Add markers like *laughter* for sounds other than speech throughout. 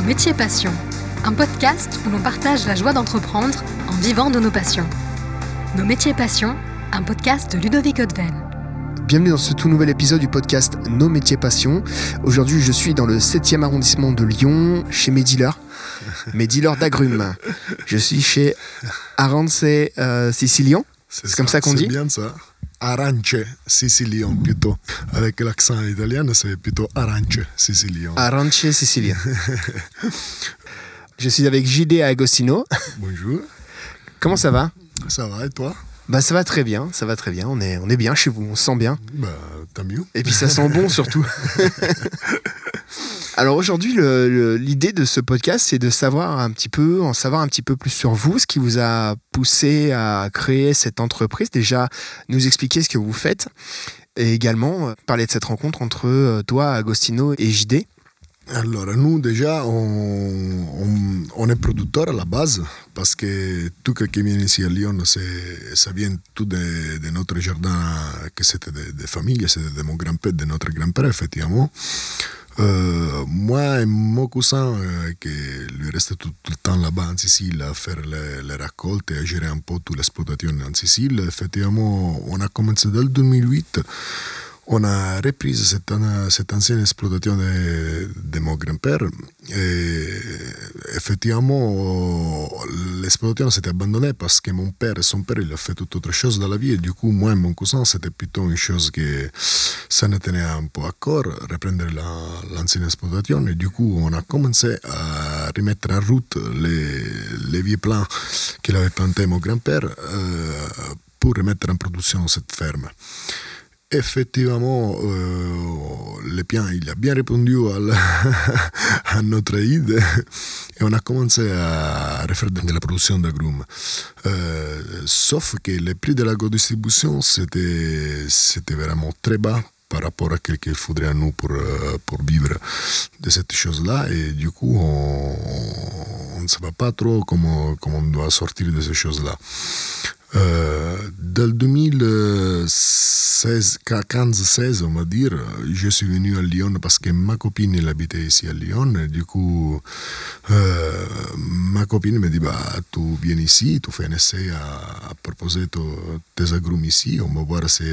Nos métiers passions, un podcast où l'on partage la joie d'entreprendre en vivant de nos passions. Nos métiers passions, un podcast de Ludovic Odven. Bienvenue dans ce tout nouvel épisode du podcast Nos métiers passions. Aujourd'hui, je suis dans le 7e arrondissement de Lyon, chez mes dealers, mes dealers d'agrumes. Je suis chez Arance euh, Sicilian. C'est comme ça qu'on dit C'est bien ça. Arance Sicilian plutôt. Avec l'accent italien, c'est plutôt Arance Sicilian. Arance Sicilian. je suis avec JD Agostino. Bonjour. Comment ça va? Ça va et toi? Bah ça va très bien, ça va très bien. On est, on est bien chez vous, on se sent bien. Bah tant mieux. Et puis ça sent bon *laughs* surtout. Alors aujourd'hui, l'idée de ce podcast, c'est de savoir un petit peu, en savoir un petit peu plus sur vous, ce qui vous a poussé à créer cette entreprise. Déjà, nous expliquer ce que vous faites, et également euh, parler de cette rencontre entre euh, toi, Agostino et JD. Alors, nous, déjà, on, on- on est producteur à la base parce que tout ce qui vient ici à Lyon, ça vient tout de, de notre jardin, que c'était de, de famille, c'était de mon grand-père, de notre grand-père, effectivement. Euh, moi et mon cousin, euh, qui lui restait tout, tout le temps là-bas en Sicile à faire les, les récoltes et à gérer un peu toute l'exploitation en Sicile, effectivement, on a commencé dès le 2008 on a repris cette, an- cette ancienne exploitation de, mon grand-père et effectivement l'exploitation s'était abandonnée parce que mon père et son père il a fait toute autre chose dans la vie du coup moi et mon cousin c'était plutôt une chose que ça tenait un peu à corps reprendre la- l'ancienne exploitation et du coup on a commencé à remettre en route les, vieux plans qu'il avait plantés mon grand-père euh, pour remettre en production cette ferme. Effectivement, euh, le bien, il *laughs* a bien répondu à, la- à notre aide et on a commencé à refaire de la production d'agrumes. Euh, sauf que le prix de la distribution, c'était c'était vraiment très bas par rapport à ce qu'il faudrait à nous pour, pour vivre de cette chose-là. Et du coup, on ne sait pas trop comment, comment on doit sortir de ces choses-là. Euh, le 2016, 15-16, on va dire, je suis venu à Lyon parce que ma copine elle habitait ici à Lyon. Du coup, euh, ma copine me dit bah, Tu viens ici, tu fais un essai à, à proposer to- tes agrumes ici, on va voir si,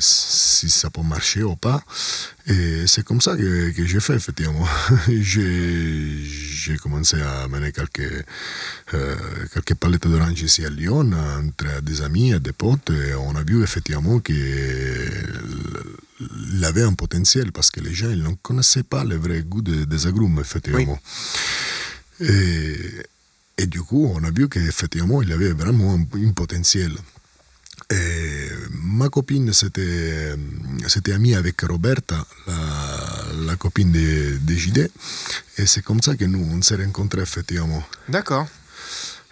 ça peut marcher ou pas. Et c'est comme ça que, que j'ai fait, effectivement. *laughs* j'ai j'ai commencé à mener quelques, euh, quelques palettes d'oranges ici à Lyon, entre des amis et des potes, et on a vu effectivement qu'il avait un potentiel parce que les gens ils ne connaissaient pas le vrai goût de- des agrumes, effectivement. Et, et du coup, on a vu qu'effectivement, il avait vraiment un, un potentiel. Et ma copine s'était amie avec Roberta, la, la copine de, de JD, et c'est comme ça que nous, on s'est rencontrés effectivement. D'accord.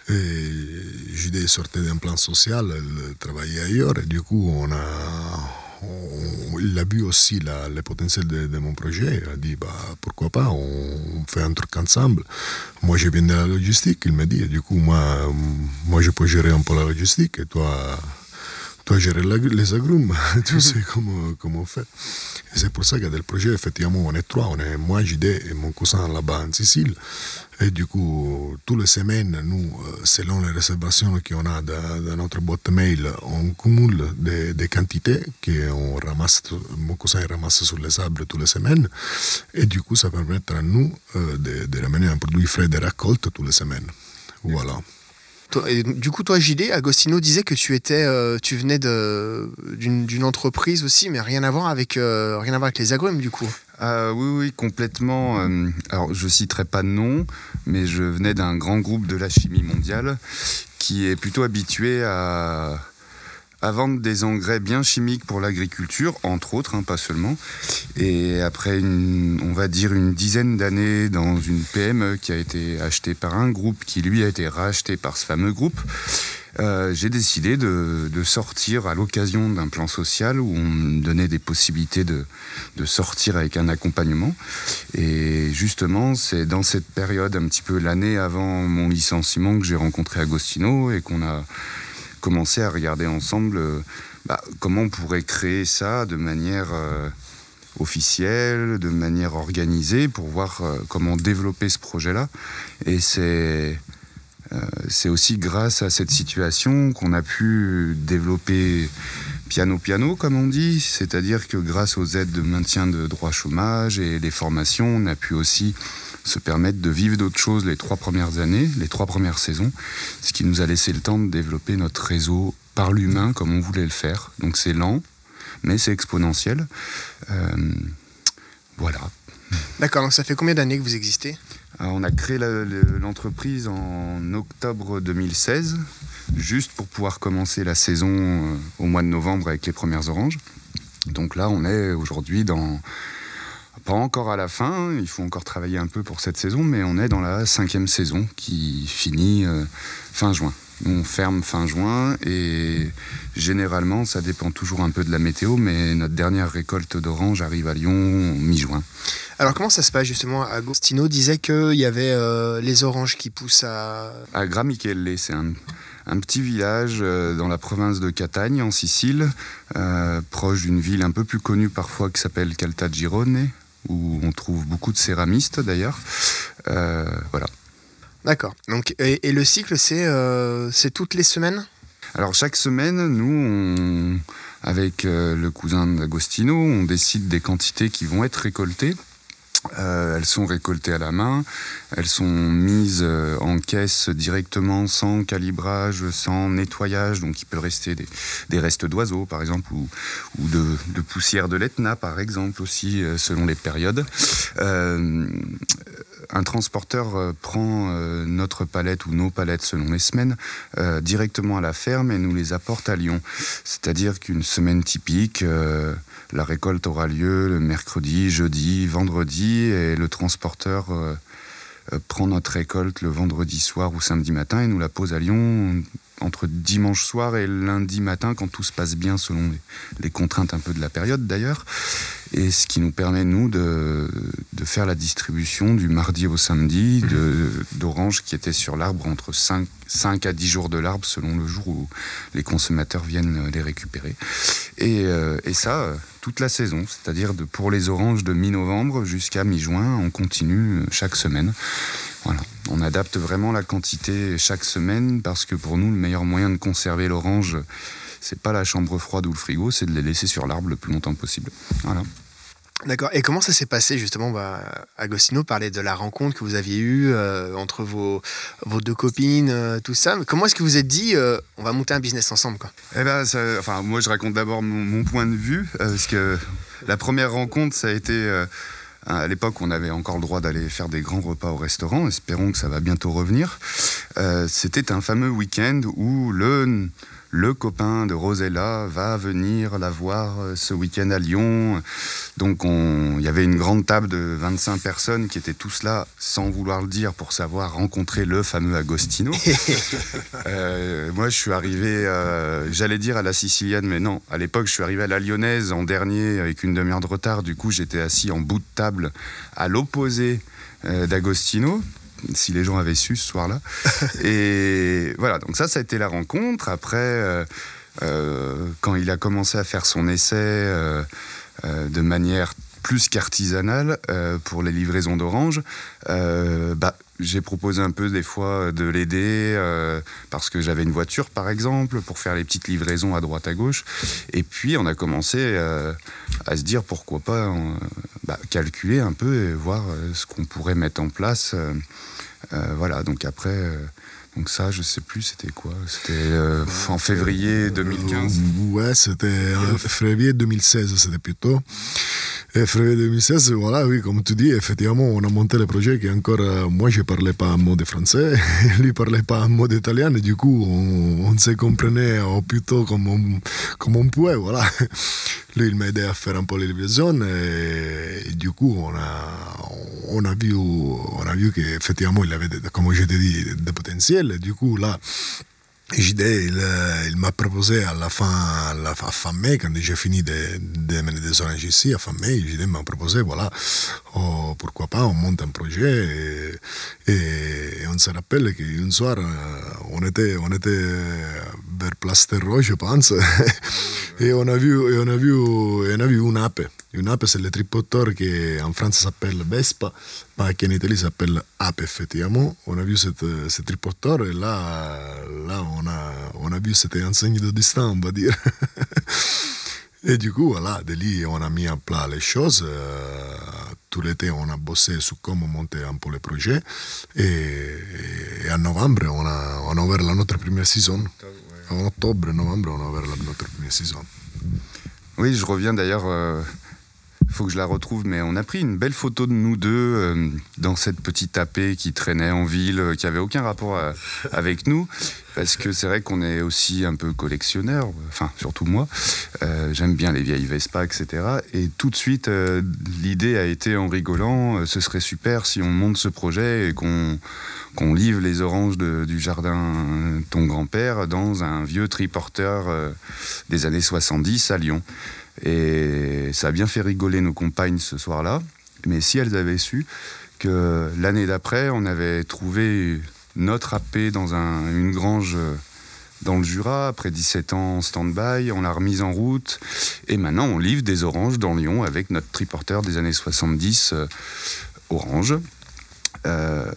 JD sortait d'un plan social, elle travaillait ailleurs, et du coup, on a, il a vu aussi la- le potentiel de, mon projet. Il a dit, bah, pourquoi pas, on fait un truc ensemble. Moi, je viens de la logistique, il m'a dit, du coup, moi, moi, je peux gérer un peu la logistique, et toi, toi gérer les agrumes, *laughs* tu sais comment, comment on fait. Et c'est pour ça que le projet, effectivement, on est trois, on est moi, JD et mon cousin là-bas en Sicile. Et du coup, toutes les semaines, nous, selon les réservations qu'on a dans, dans notre boîte mail, on cumule des, des quantités qu'on ramasse, mon cousin ramasse sur les arbres toutes les semaines. Et du coup, ça permet à nous euh, de, de ramener un produit frais de récolte toutes les semaines. Voilà. Du coup, toi, JD, Agostino disait que tu étais, euh, tu venais d'une entreprise aussi, mais rien à voir avec, euh, rien à voir avec les agrumes, du coup. Ah oui, oui, complètement. Euh, alors, je citerai pas de nom, mais je venais d'un grand groupe de la chimie mondiale qui est plutôt habitué à, à vendre des engrais bien chimiques pour l'agriculture, entre autres, hein, pas seulement. Et après, on va dire une dizaine d'années dans une PME qui a été achetée par un groupe qui, lui, a été racheté par ce fameux groupe, euh, j'ai décidé de, sortir à l'occasion d'un plan social où on me donnait des possibilités de sortir avec un accompagnement. Et justement, c'est dans cette période, un petit peu l'année avant mon licenciement, que j'ai rencontré Agostino et qu'on a commencé à regarder ensemble euh, bah, comment on pourrait créer ça de manière euh, officielle, de manière organisée, pour voir comment développer ce projet-là. Et c'est c'est aussi grâce à cette situation qu'on a pu développer piano-piano, comme on dit, c'est-à-dire que grâce aux aides de maintien de droit chômage et les formations, on a pu aussi se permettre de vivre d'autres choses les trois premières années, les trois premières saisons, ce qui nous a laissé le temps de développer notre réseau par l'humain comme on voulait le faire. Donc c'est lent, mais c'est exponentiel. Euh, voilà. D'accord, donc ça fait combien d'années que vous existez? On a créé l'entreprise en octobre 2016, juste pour pouvoir commencer la saison euh, au mois de novembre avec les premières oranges. Donc là, on est aujourd'hui dans pas encore à la fin, il faut encore travailler un peu pour cette saison, mais on est dans la cinquième saison qui finit euh, fin juin. On ferme fin juin et généralement ça dépend toujours un peu de la météo, mais notre dernière récolte d'oranges arrive à Lyon mi-juin. Alors comment ça se passe justement? Agostino disait qu'il y avait euh, les oranges qui poussent à... À Gramichelle, c'est un, un, petit village euh, dans la province de Catagne en Sicile, proche d'une ville un peu plus connue parfois qui s'appelle Caltagirone, où on trouve beaucoup de céramistes d'ailleurs. Euh, voilà. D'accord. Donc, et, le cycle, euh, c'est toutes les semaines? Alors chaque semaine, nous, avec euh, le cousin d'Agostino, on décide des quantités qui vont être récoltées. Euh, elles sont récoltées à la main, elles sont mises euh, en caisse directement sans calibrage, sans nettoyage, donc il peut rester des, restes d'oiseaux par exemple ou, de, poussière de l'Etna par exemple aussi euh, selon les périodes. Un transporteur prend notre palette ou nos palettes selon les semaines directement à la ferme et nous les apporte à Lyon. C'est-à-dire qu'une semaine typique, la récolte aura lieu le mercredi, jeudi, vendredi et le transporteur prend notre récolte le vendredi soir ou samedi matin et nous la pose à Lyon entre dimanche soir et lundi matin, quand tout se passe bien selon les, contraintes un peu de la période d'ailleurs. Et ce qui nous permet, nous, de, de faire la distribution du mardi au samedi d'oranges qui étaient sur l'arbre entre 5, 5, à 10 jours de l'arbre selon le jour où les consommateurs viennent les récupérer. Et, euh, et ça, toute la saison, c'est-à-dire pour les oranges de mi-novembre jusqu'à mi-juin, on continue chaque semaine. Voilà. On adapte vraiment la quantité chaque semaine parce que pour nous, le meilleur moyen de conserver l'orange, c'est pas la chambre froide ou le frigo, c'est de les laisser sur l'arbre le plus longtemps possible. Voilà. D'accord. Et comment ça s'est passé justement? Bah, Agostino parlait de la rencontre que vous aviez eue euh, entre vos, vos deux copines, euh, tout ça. Comment est-ce que vous êtes dit euh, on va monter un business ensemble quoi? Eh ben, enfin, moi je raconte d'abord mon, mon, point de vue parce que la première rencontre ça a été à l'époque, on avait encore le droit d'aller faire des grands repas au restaurant. Espérons que ça va bientôt revenir. Euh, c'était un fameux week-end où le le copain de Rosella va venir la voir euh, ce week-end à Lyon. Donc il y avait une grande table de 25 personnes qui étaient tous là, sans vouloir le dire, pour savoir rencontrer le fameux Agostino. *laughs* Euh, moi, je suis arrivé, euh, j'allais dire à la Sicilienne, mais non, à l'époque, je suis arrivé à la Lyonnaise en dernier avec une demi-heure de retard. Du coup, j'étais assis en bout de table à l'opposé d'Agostino si les gens avaient su ce soir-là. *laughs* et voilà, donc ça, ça a été la rencontre. Après, euh, euh, quand il a commencé à faire son essai euh, de manière plus qu'artisanale pour les livraisons d'oranges, bah, j'ai proposé un peu des fois de l'aider parce que j'avais une voiture par exemple pour faire les petites livraisons à droite à gauche. Et puis on a commencé à se dire pourquoi pas bah, calculer un peu et voir ce qu'on pourrait mettre en place euh, voilà, donc après, euh, donc ça, je sais plus, c'était quoi? C'était euh, en février 2015 Ouais, c'était en février 2016, c'était plutôt. Et février 2016, voilà, oui, comme tu dis, effectivement, on a monté le projet qui encore, moi, je parlais pas un mot de français, *laughs* lui parlait pas un mot d'italien, et du coup, on, on, se comprenait plutôt comme on, comme on pouvait, voilà. *laughs* Lui, il m'a aidé à faire un peu les livraisons, et, du coup, on a, on a vu, on a vu qu'effectivement, il avait, comme je t'ai dit, des potentiels, et du coup, là, JD, il, m'a proposé à la fin, à la fin mai, quand j'ai fini de, de, mener des oranges ici, à fin mai, JD m'a proposé, voilà, oh, pourquoi pas, on monte un projet. Et, et on se rappelle qu'un soir, on était, on était vers Plasterro, je pense. et, on a vu, et, on a vu, on a vu une ape. Une ape, c'est le tripoteur qui en France s'appelle Vespa, mais qui en Italie s'appelle ape, effectivement. On a ce tripoteur et là, là on, a, on a vu cette enseigne de distance, on va dire. et du coup, voilà, de là, on a mis en place les choses. Euh, tout l'été, on a bossé sur comment monter un peu le projet. Et, et en novembre, on a, on a ouvert la notre première saison. En octobre, novembre, on a ouvert la notre première saison. Oui, je reviens d'ailleurs. Euh, faut que je la retrouve, mais on a pris une belle photo de nous deux euh, dans cette petite tapée qui traînait en ville, euh, qui avait aucun rapport à- avec nous, parce que c'est vrai qu'on est aussi un peu collectionneur, enfin surtout moi. Euh, J'aime bien les vieilles Vespa, etc. Et tout de suite, euh, l'idée a été en rigolant, euh, ce serait super si on monte ce projet et qu'on livre les oranges du jardin ton grand-père dans un vieux triporteur euh, des années 70 à Lyon. Et ça a bien fait rigoler nos compagnes ce soir-là. Mais si elles avaient su que l'année d'après, on avait trouvé notre AP dans un- une grange euh, dans le Jura, après 17 ans en stand-by, on l'a remise en route. Et maintenant, on livre des oranges dans Lyon avec notre triporteur des années 70 euh, orange. Euh,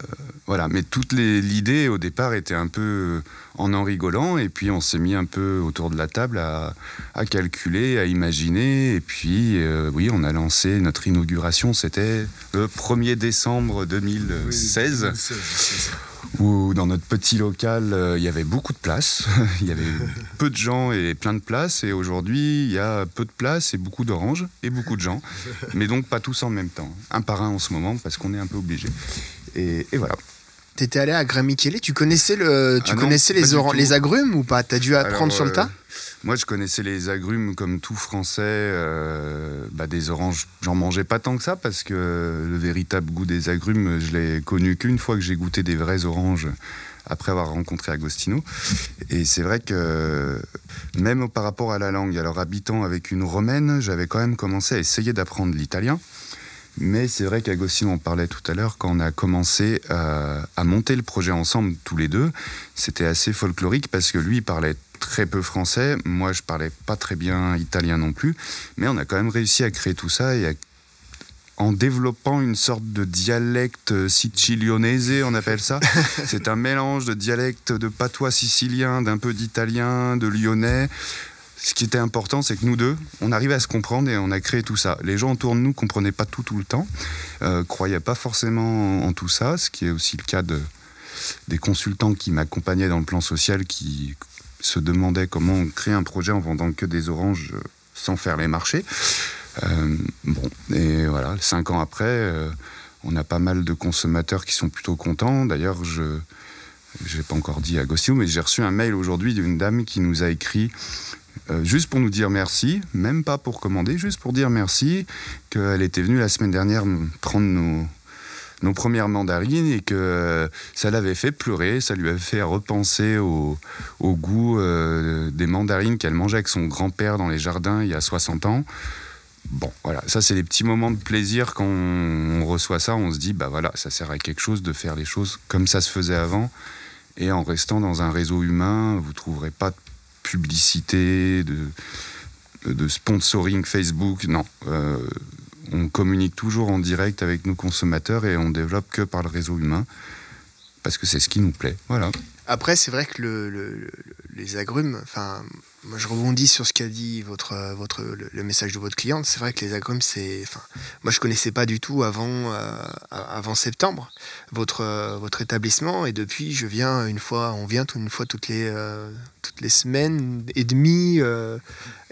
voilà, mais toute l'idée au départ était un peu en en rigolant, et puis on s'est mis un peu autour de la table à, à calculer, à imaginer, et puis euh, oui, on a lancé notre inauguration, c'était le 1er décembre 2016 où dans notre petit local, euh, il y avait beaucoup de place. *laughs* il y avait peu de gens et plein de place. Et aujourd'hui, il y a peu de place et beaucoup d'oranges et beaucoup de gens. Mais donc pas tous en même temps. Un par un en ce moment parce qu'on est un peu obligé. Et voilà. T'étais allé à Gramichele, tu connaissais, le, tu Ah connaissais les, oran- les agrumes ou pas? T'as dû apprendre Alors, sur le euh, tas? Moi, je connaissais les agrumes comme tout français. euh, bah, des oranges, j'en mangeais pas tant que ça parce que le véritable goût des agrumes, je l'ai connu qu'une fois que j'ai goûté des vraies oranges après avoir rencontré Agostino. Et c'est vrai que même par rapport à la langue, alors habitant avec une romaine, j'avais quand même commencé à essayer d'apprendre l'italien. Mais c'est vrai qu'Agostino en parlait tout à l'heure, quand on a commencé à, à monter le projet ensemble, tous les deux, c'était assez folklorique parce que lui parlait très peu français, moi je parlais pas très bien italien non plus, mais on a quand même réussi à créer tout ça et à- en développant une sorte de dialecte sicilionese, on appelle ça. *laughs* C'est un mélange de dialecte de patois sicilien, d'un peu d'italien, de lyonnais. Ce qui était important, c'est que nous deux, on arrivait à se comprendre et on a créé tout ça. Les gens autour de nous comprenaient pas tout tout le temps, euh, croyaient pas forcément en tout ça, ce qui est aussi le cas de, des consultants qui m'accompagnaient dans le plan social qui se demandaient comment on crée un projet en vendant que des oranges euh, sans faire les marchés. Euh, bon, et voilà, cinq ans après, euh, on a pas mal de consommateurs qui sont plutôt contents. D'ailleurs, je n'ai pas encore dit à Agostino, mais j'ai reçu un mail aujourd'hui d'une dame qui nous a écrit euh, juste pour nous dire merci, même pas pour commander, juste pour dire merci, qu'elle était venue la semaine dernière prendre nos, nos premières mandarines et que euh, ça l'avait fait pleurer, ça lui avait fait repenser au, au goût euh, des mandarines qu'elle mangeait avec son grand-père dans les jardins il y a 60 ans. Bon, voilà, ça c'est des petits moments de plaisir quand on, on reçoit ça, on se dit, bah voilà, ça sert à quelque chose de faire les choses comme ça se faisait avant. Et en restant dans un réseau humain, vous trouverez pas publicité, de, de sponsoring Facebook, non. Euh, on communique toujours en direct avec nos consommateurs et on développe que par le réseau humain parce que c'est ce qui nous plaît. Voilà. Après, c'est vrai que le, le- le- les agrumes, enfin, moi je rebondis sur ce qu'a dit votre, euh, votre, le, message de votre cliente. C'est vrai que les agrumes, c'est, enfin, moi je connaissais pas du tout avant, euh, avant septembre votre, euh, votre établissement et depuis je viens une fois, on vient une fois toutes les, toutes les semaines et demie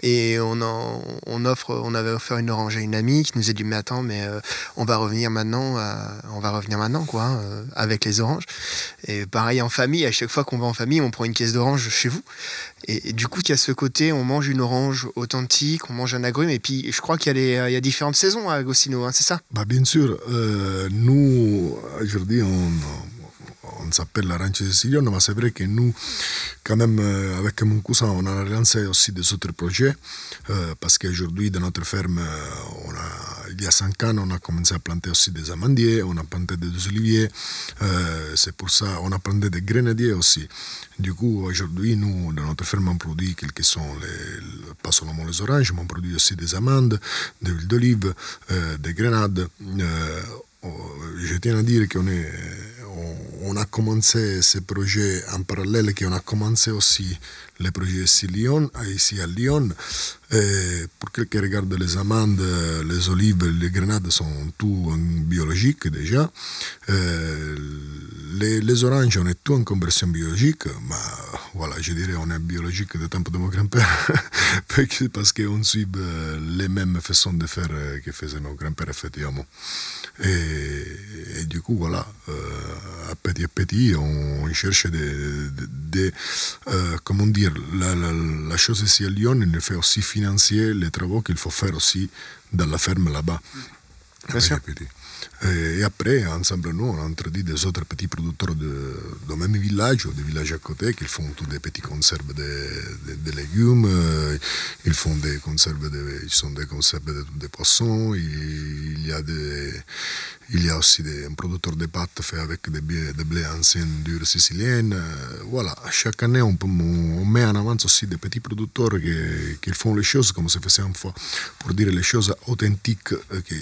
et on, en, on offre, on avait offert une orange à une amie qui nous a dit mais attends mais on va revenir maintenant, on va revenir maintenant quoi, hein, avec les oranges. Et pareil en famille, à chaque fois qu'on va en famille, on prend une caisse d'orange chez vous. Et, et du coup, il y a ce côté, on mange une orange authentique, on mange un agrume. Et puis, je crois qu'il y, a a différentes saisons à Agostino, hein, c'est ça? Bah, bien sûr, euh, nous, aujourd'hui, on, on s'appelle l'Arancio Siciliano, mais c'est vrai que nous, quand même, euh, avec mon cousin, on a lancé aussi des autres projets, euh, parce qu'aujourd'hui, dans notre ferme, euh, on a, il y a cinq ans, on a commencé à planter aussi des amandiers, on a planté des oliviers. c'est pour ça, on a planté des grenadiers aussi. Du coup, aujourd'hui, nous, dans notre ferme, on produit quelques sont les, pas seulement les oranges, mais on produit aussi des amandes, de l'huile d'olive, des grenades. je tiens à dire qu'on a commencé ce projet en parallèle, qu'on a commencé aussi le projet ici, Lyon, ici à Lyon. Pour quelqu'un qui regarde les amandes, les olives, les grenades sont tout en biologique déjà. Les, les, oranges, on est tout en conversion biologique, mais voilà, je dirais on est biologique de temps de mon grand-père, *laughs* parce qu'on suit les mêmes façons de faire que faisaient nos grands-pères, effectivement. Et, du coup, voilà, à petit à petit, on, cherche des, comment dire, la, la, chose ici à Lyon, il fait aussi financer les travaux qu'il faut faire aussi dans la ferme là-bas. Bien sûr. Et après, ensemble, nous, on a introduit des autres petits producteurs de, de même village ou des villages à côté qui font tous des petits conserves de, de, légumes, ils font des conserves de, ils sont des conserves de, poissons, il y a des, il y a aussi des, un producteur de pâtes fait avec des, des blés anciens durs siciliennes. Voilà, chaque année, on, peut, on, met en avant aussi des petits producteurs qui, qui font les choses comme se faisait une fois, pour dire les choses authentiques qui,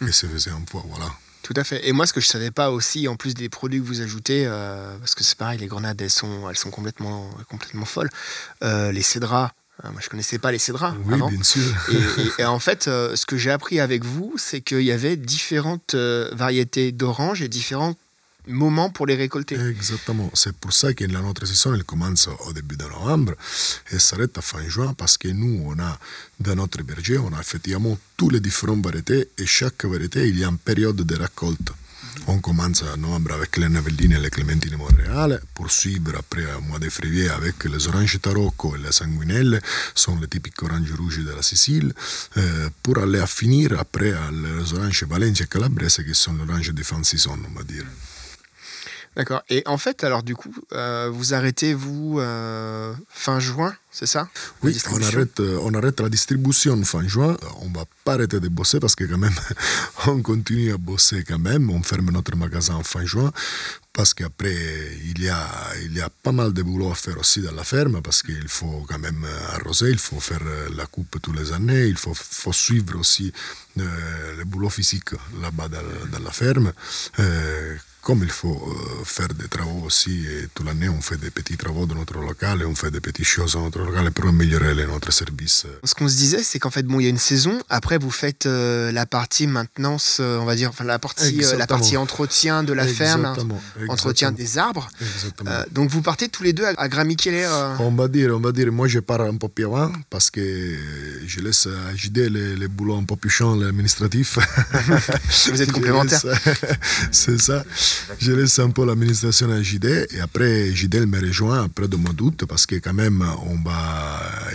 et se faisait un poids, voilà. Tout à fait. Et moi, ce que je savais pas aussi, en plus des produits que vous ajoutez, euh, parce que c'est pareil, les grenades, elles sont, elles sont complètement, complètement folles. Euh, les cédras, euh, moi, je connaissais pas les cédras oui, bien sûr. Et, et, *laughs* en fait, ce que j'ai appris avec vous, c'est qu'il y avait différentes variétés d'oranges et différentes moment pour les récolter. Exactement. C'est pour ça que la notre saison, elle commence au début de novembre et s'arrête à fin juin parce que nous, on a dans notre berger, on a effectivement tous les différentes variétés et chaque variété, il y a une période de récolte. On commence en novembre avec les Navelline et les Clémentines Montréal, poursuivre après au mois de février avec les oranges Tarocco et les Sanguinelle, sont les typiques oranges rouges de la Sicile, euh, pour aller à finir après les oranges Valencia et Calabrese qui sont les oranges de fin saison, on va dire. D'accord. Et en fait, alors du coup, euh, vous arrêtez, vous, euh, fin juin, c'est ça? Oui, on arrête, euh, on arrête la distribution fin juin. On va pas arrêter de bosser parce que quand même, *laughs* on continue à bosser quand même. On ferme notre magasin fin juin parce qu'après, il y, a, il y a pas mal de boulot à faire aussi dans la ferme parce qu'il faut quand même arroser, il faut faire la coupe tous les années, il faut, faut suivre aussi le boulot physique là-bas dans, dans, la ferme comme il faut euh, faire des travaux aussi, et toute l'année on fait des petits travaux dans notre local et on fait des petites choses dans notre pour améliorer notre service. Ce qu'on se disait, c'est qu'en fait, bon, il y a une saison, après vous faites euh, la partie maintenance, euh, on va dire, enfin la partie, la partie entretien de la ferme, entretien des arbres. donc vous partez tous les deux à, à On va dire, on va dire, moi je pars un peu plus avant parce que je laisse à JD les, les boulots un peu plus chiants, l'administratif. *laughs* vous êtes complémentaires. *laughs* c'est ça je laisse un peu l'administration à JD et après JD me rejoint après de mois d'août parce que quand même on va,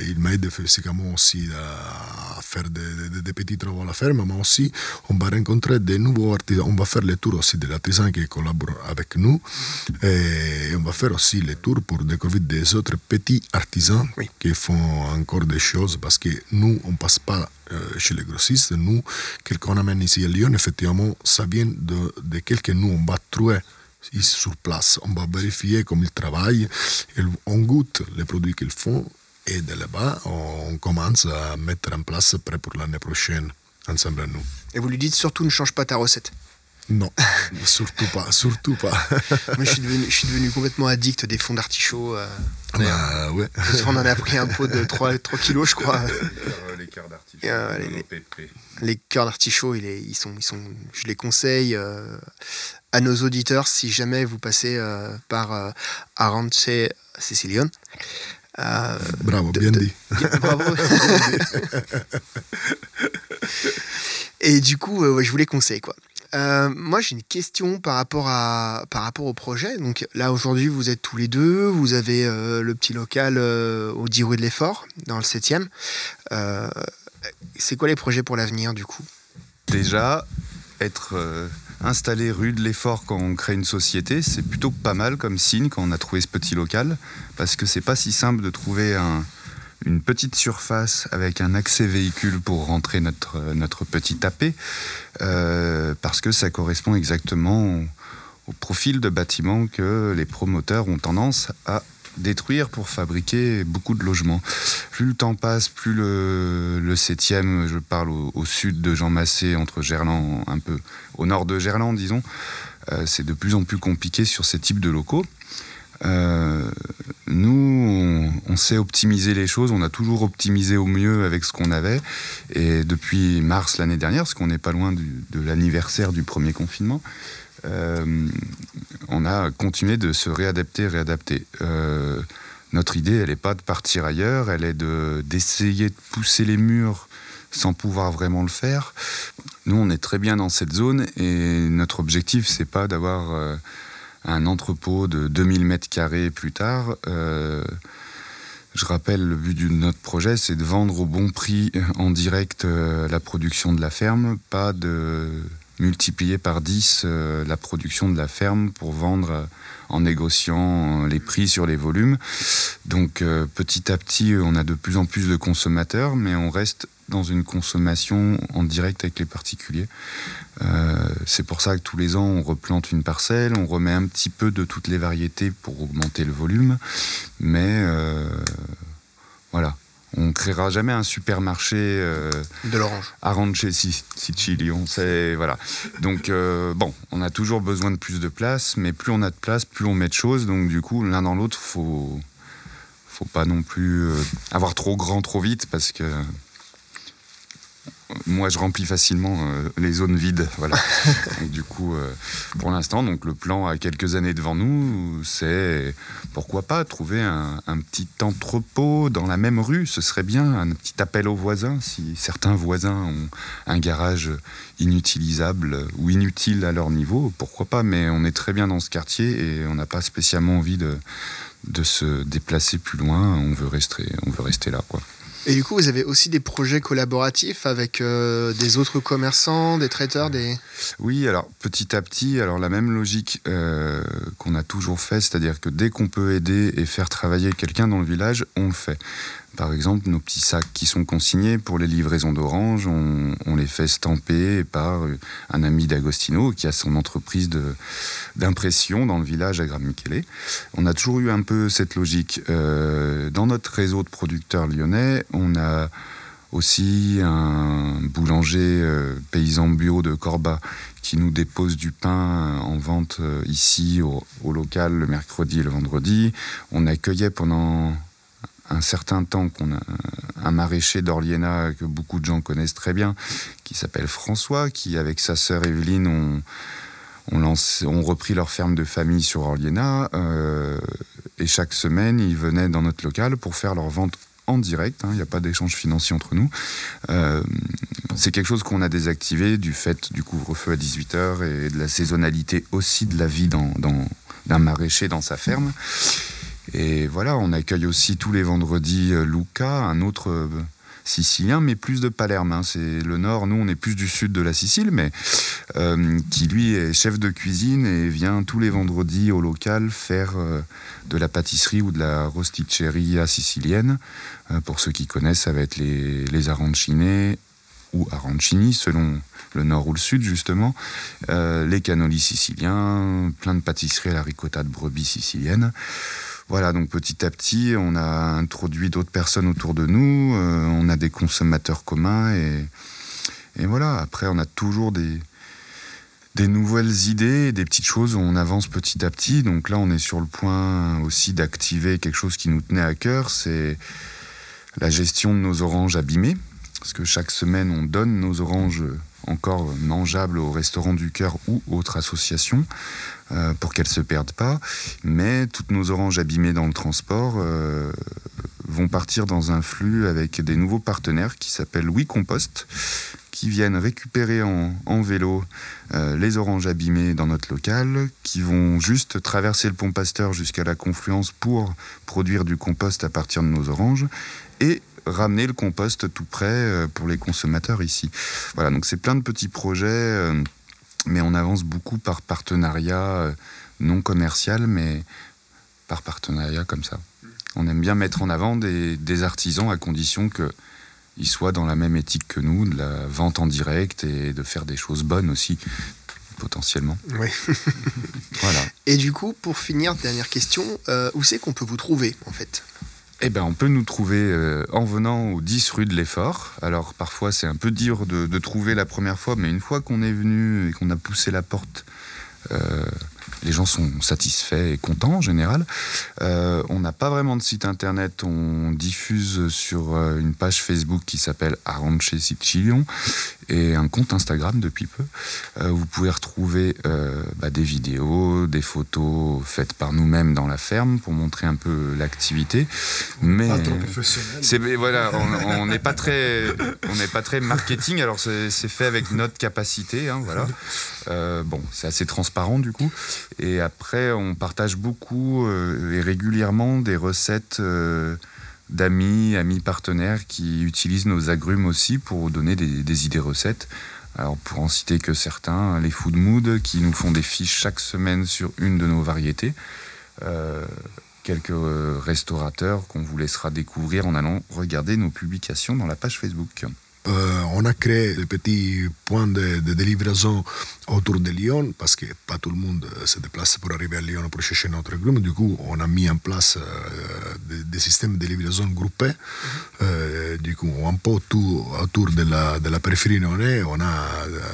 il m'aide physiquement aussi à faire des, des, petits travaux à la ferme, mais aussi on va rencontrer des nouveaux artisans, on va faire les tours aussi des artisans qui collaborent avec nous et on va faire aussi les tours pour découvrir des autres petits artisans qui font encore des choses parce que nous on passe pas euh, chez les grossistes, nous, quelqu'un amène ici à Lyon, effectivement, ça vient de, de quelqu'un nous, on va trouver sur place. On va vérifier comment ils travaillent, on goûte les produits qu'ils font, et de là-bas, on commence à mettre en place prêt pour l'année prochaine, ensemble à nous. Et vous lui dites surtout ne change pas ta recette non, *laughs* surtout pas, surtout pas. *laughs* Moi, je suis, devenu, je suis devenu complètement addict des fonds d'artichaut. Euh, bah, ouais. On en a pris un pot de 3, 3 *laughs* kilos, je crois. les cœurs d'artichaut. Euh, les, les cœurs d'artichaut, ils, sont, ils sont, je les conseille euh, à nos auditeurs si jamais vous passez euh, par euh, Arance Sicilion. bravo, bien dit. *laughs* Bravo. Et du coup, je vous les conseille, quoi. Euh, moi, j'ai une question par rapport, à, par rapport au projet. Donc là, aujourd'hui, vous êtes tous les deux. Vous avez euh, le petit local euh, au 10 rue de l'Effort, dans le 7e. c'est quoi les projets pour l'avenir, du coup? Déjà, être installé rue de l'Effort quand on crée une société, c'est plutôt pas mal comme signe quand on a trouvé ce petit local, parce que c'est pas si simple de trouver un, une petite surface avec un accès véhicule pour rentrer notre, notre petit tapé, parce que ça correspond exactement au profil de bâtiment que les promoteurs ont tendance à détruire pour fabriquer beaucoup de logements. Plus le temps passe, plus le, le 7e, je parle au, sud de Jean Massé, entre Gerland, un peu au nord de Gerland, disons, euh, c'est de plus en plus compliqué sur ces types de locaux. Euh, nous, on, sait optimiser les choses, on a toujours optimisé au mieux avec ce qu'on avait. Et depuis mars l'année dernière, parce qu'on n'est pas loin de l'anniversaire du premier confinement, on a continué de se réadapter, réadapter. Euh, notre idée, elle n'est pas de partir ailleurs, elle est d'essayer de, pousser les murs sans pouvoir vraiment le faire. Nous, on est très bien dans cette zone et notre objectif, c'est pas d'avoir euh, un entrepôt de 2000 mètres carrés plus tard. je rappelle, le but de notre projet, c'est de vendre au bon prix en direct la production de la ferme, pas de multiplier par 10 euh, la production de la ferme pour vendre euh, en négociant euh, les prix sur les volumes. Donc petit à petit, on a de plus en plus de consommateurs, mais on reste dans une consommation en direct avec les particuliers. c'est pour ça que tous les ans, on replante une parcelle, on remet un petit peu de toutes les variétés pour augmenter le volume, mais voilà, on ne créera jamais un supermarché euh, de l'orange. À Ranche Sicilion, c'est voilà. Donc euh, bon, on a toujours besoin de plus de place, mais plus on a de place, plus on met de choses. Donc du coup, l'un dans l'autre, faut faut pas non plus euh, avoir trop grand trop vite parce que moi, je remplis facilement euh, les zones vides. Voilà. *laughs* du coup, euh, pour l'instant, donc le plan à quelques années devant nous, c'est pourquoi pas trouver un, petit entrepôt dans la même rue. Ce serait bien un petit appel aux voisins si certains voisins ont un garage inutilisable ou inutile à leur niveau. Pourquoi pas Mais on est très bien dans ce quartier et on n'a pas spécialement envie de, de se déplacer plus loin. On veut rester, on veut rester là, quoi. Et du coup, vous avez aussi des projets collaboratifs avec euh, des autres commerçants, des traiteurs, des... Oui, alors petit à petit, alors la même logique euh, qu'on a toujours fait, c'est-à-dire que dès qu'on peut aider et faire travailler quelqu'un dans le village, on le fait. Par exemple, nos petits sacs qui sont consignés pour les livraisons d'orange, on, les fait stamper par un ami d'Agostino qui a son entreprise d'impression dans le village à Gramichele. On a toujours eu un peu cette logique. Euh, dans notre réseau de producteurs lyonnais, on a aussi un boulanger euh, paysan bio de Corba qui nous dépose du pain en vente euh, ici au, local le mercredi et le vendredi. On accueillait pendant un certain temps qu'on a un maraîcher d'Orliena que beaucoup de gens connaissent très bien, qui s'appelle François, qui avec sa sœur Evelyne ont, repris leur ferme de famille sur Orliena. Euh, et chaque semaine, ils venaient dans notre local pour faire leur vente en direct. Hein. Il n'y a pas d'échange financier entre nous. Euh, c'est quelque chose qu'on a désactivé du fait du couvre-feu à 18h et de la saisonnalité aussi de la vie d'un maraîcher dans sa ferme. Et voilà, on accueille aussi tous les vendredis euh, Luca, un autre euh, sicilien, mais plus de Palerme. Hein. C'est le nord, nous on est plus du sud de la Sicile, mais euh, qui lui est chef de cuisine et vient tous les vendredis au local faire de la pâtisserie ou de la rosticceria sicilienne. pour ceux qui connaissent, ça va être les, les ou arancini selon le nord ou le sud justement, les cannolis siciliens, plein de pâtisseries à la ricotta de brebis sicilienne. Voilà, donc petit à petit, on a introduit d'autres personnes autour de nous, euh, on a des consommateurs communs et, voilà, après on a toujours des, nouvelles idées, des petites choses on avance petit à petit. Donc là, on est sur le point aussi d'activer quelque chose qui nous tenait à cœur, c'est la gestion de nos oranges abîmées. Parce que chaque semaine, on donne nos oranges encore mangeables au restaurant du cœur ou autres associations. Euh, pour qu'elles ne se perdent pas. Mais toutes nos oranges abîmées dans le transport euh, vont partir dans un flux avec des nouveaux partenaires qui s'appellent Oui Compost, qui viennent récupérer en, vélo euh, les oranges abîmées dans notre local, qui vont juste traverser le pont Pasteur jusqu'à la confluence pour produire du compost à partir de nos oranges. Et ramener le compost tout près pour les consommateurs ici. Voilà, donc c'est plein de petits projets mais on avance beaucoup par partenariat euh, non commercial, mais par partenariat comme ça. on aime bien mettre en avant des, des artisans à condition qu'ils soient dans la même éthique que nous, de la vente en direct et de faire des choses bonnes aussi, potentiellement. Oui. Voilà. Et du coup, pour finir, dernière question, euh, où c'est qu'on peut vous trouver en fait? Eh ben, on peut nous trouver euh, en venant au 10 rue de l'Effort. Alors parfois c'est un peu dur de, trouver la première fois, mais une fois qu'on est venu et qu'on a poussé la porte, euh, les gens sont satisfaits et contents en général. Euh, on n'a pas vraiment de site internet, on diffuse sur euh, une page Facebook qui s'appelle Arranche Sicilion et un compte Instagram depuis peu. Euh, vous pouvez retrouver euh, bah, des vidéos, des photos faites par nous-mêmes dans la ferme pour montrer un peu l'activité. Mais c'est voilà, on n'est pas très, on n'est pas très marketing. Alors c'est c'est fait avec notre capacité, hein, voilà. Euh, bon, c'est assez transparent du coup. Et après, on partage beaucoup euh, et régulièrement des recettes. euh, d'amis, amis partenaires qui utilisent nos agrumes aussi pour donner des, idées recettes. Alors pour en citer que certains, les Food Mood qui nous font des fiches chaque semaine sur une de nos variétés. Euh, quelques restaurateurs qu'on vous laissera découvrir en allant regarder nos publications dans la page Facebook. Euh, on a créé des petits points de, de, de livraison autour de Lyon parce que pas tout le monde euh, se déplace pour arriver à Lyon pour chercher notre agrumes. Du coup, on a mis en place euh, des, des, systèmes de livraison groupés. Euh, du coup, un peu tout autour de la, de la périphérie lyonnaise, on a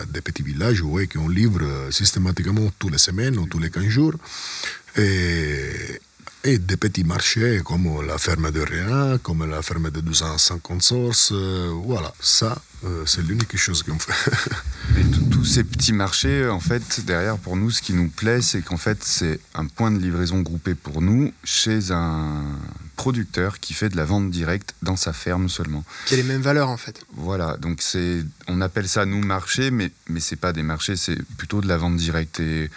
des petits villages ouais, qu'on livre systématiquement tous les semaines ou tous les 15 jours. Et, et des petits marchés comme la ferme de Réa, comme la ferme de 250 sources. Euh, voilà, ça, euh, c'est l'unique chose qu'on fait. *laughs* Et tous ces petits marchés, en fait, derrière, pour nous, ce qui nous plaît, c'est qu'en fait, c'est un point de livraison groupé pour nous chez un producteur qui fait de la vente directe dans sa ferme seulement. Qui a les mêmes valeurs en fait. Voilà, donc c'est, on appelle ça nous marché, mais mais c'est pas des marchés, c'est plutôt de la vente directe. Et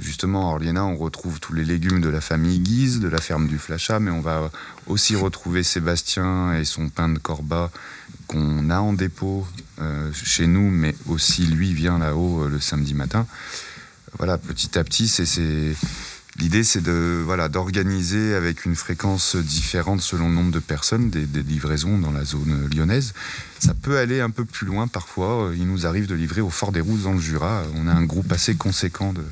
justement, à Orliena, on retrouve tous les légumes de la famille Guise, de la ferme du Flachat, mais on va aussi retrouver Sébastien et son pain de Corba qu'on a en dépôt euh, chez nous, mais aussi lui vient là-haut euh, le samedi matin. Voilà, petit à petit, c'est, l'idée, c'est de voilà d'organiser avec une fréquence différente selon le nombre de personnes des, des, livraisons dans la zone lyonnaise. Ça peut aller un peu plus loin parfois. Il nous arrive de livrer au Fort des Rousses dans le Jura. On a un groupe assez conséquent de,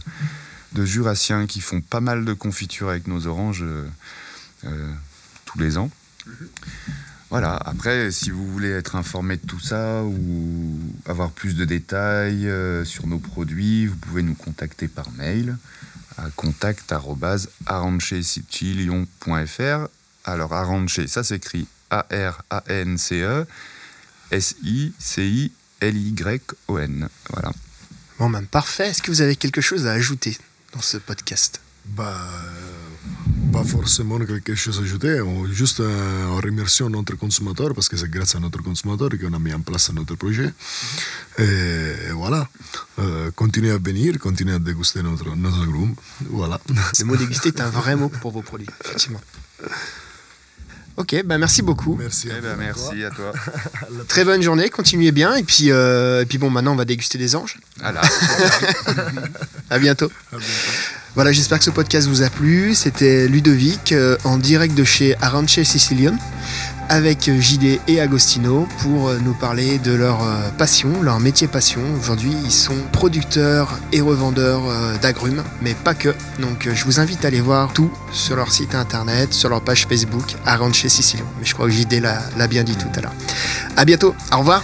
de Jurassiens qui font pas mal de confitures avec nos oranges euh, euh, tous les ans. Voilà, après, si vous voulez être informé de tout ça ou avoir plus de détails euh, sur nos produits, vous pouvez nous contacter par mail à contact.arancesicilion.fr. Alors, Arranche, ça s'écrit A-R-A-N-C-E S-I-C-I-L-Y-O-N. Voilà. Bon, ben parfait. Est-ce que vous avez quelque chose à ajouter? Dans ce podcast bah, pas forcément quelque chose à ajouter, juste euh, en remerciant notre consommateur parce que c'est grâce à notre consommateur qu'on a mis en place notre projet. Et, et voilà, euh, continuez à venir, continuez à déguster notre, notre agrumes. Voilà. Le mot déguster est un vrai mot pour vos produits, effectivement. *laughs* Ok, bah merci beaucoup. Merci. Eh ben, merci à toi. *laughs* Très bonne journée, continuez bien. Et puis, euh, et puis bon, maintenant on va déguster des anges. Voilà. *laughs* à bientôt. À bientôt. Voilà, j'espère que ce podcast vous a plu. C'était Ludovic euh, en direct de chez Aranche Sicilian avec JD et Agostino pour nous parler de leur euh, passion, leur métier passion. Aujourd'hui, ils sont producteurs et revendeurs euh, d'agrumes, mais pas que. Donc, euh, je vous invite à aller voir tout sur leur site internet, sur leur page Facebook, Aranche Sicilian. Mais je crois que JD l'a bien dit tout à l'heure. À bientôt, au revoir.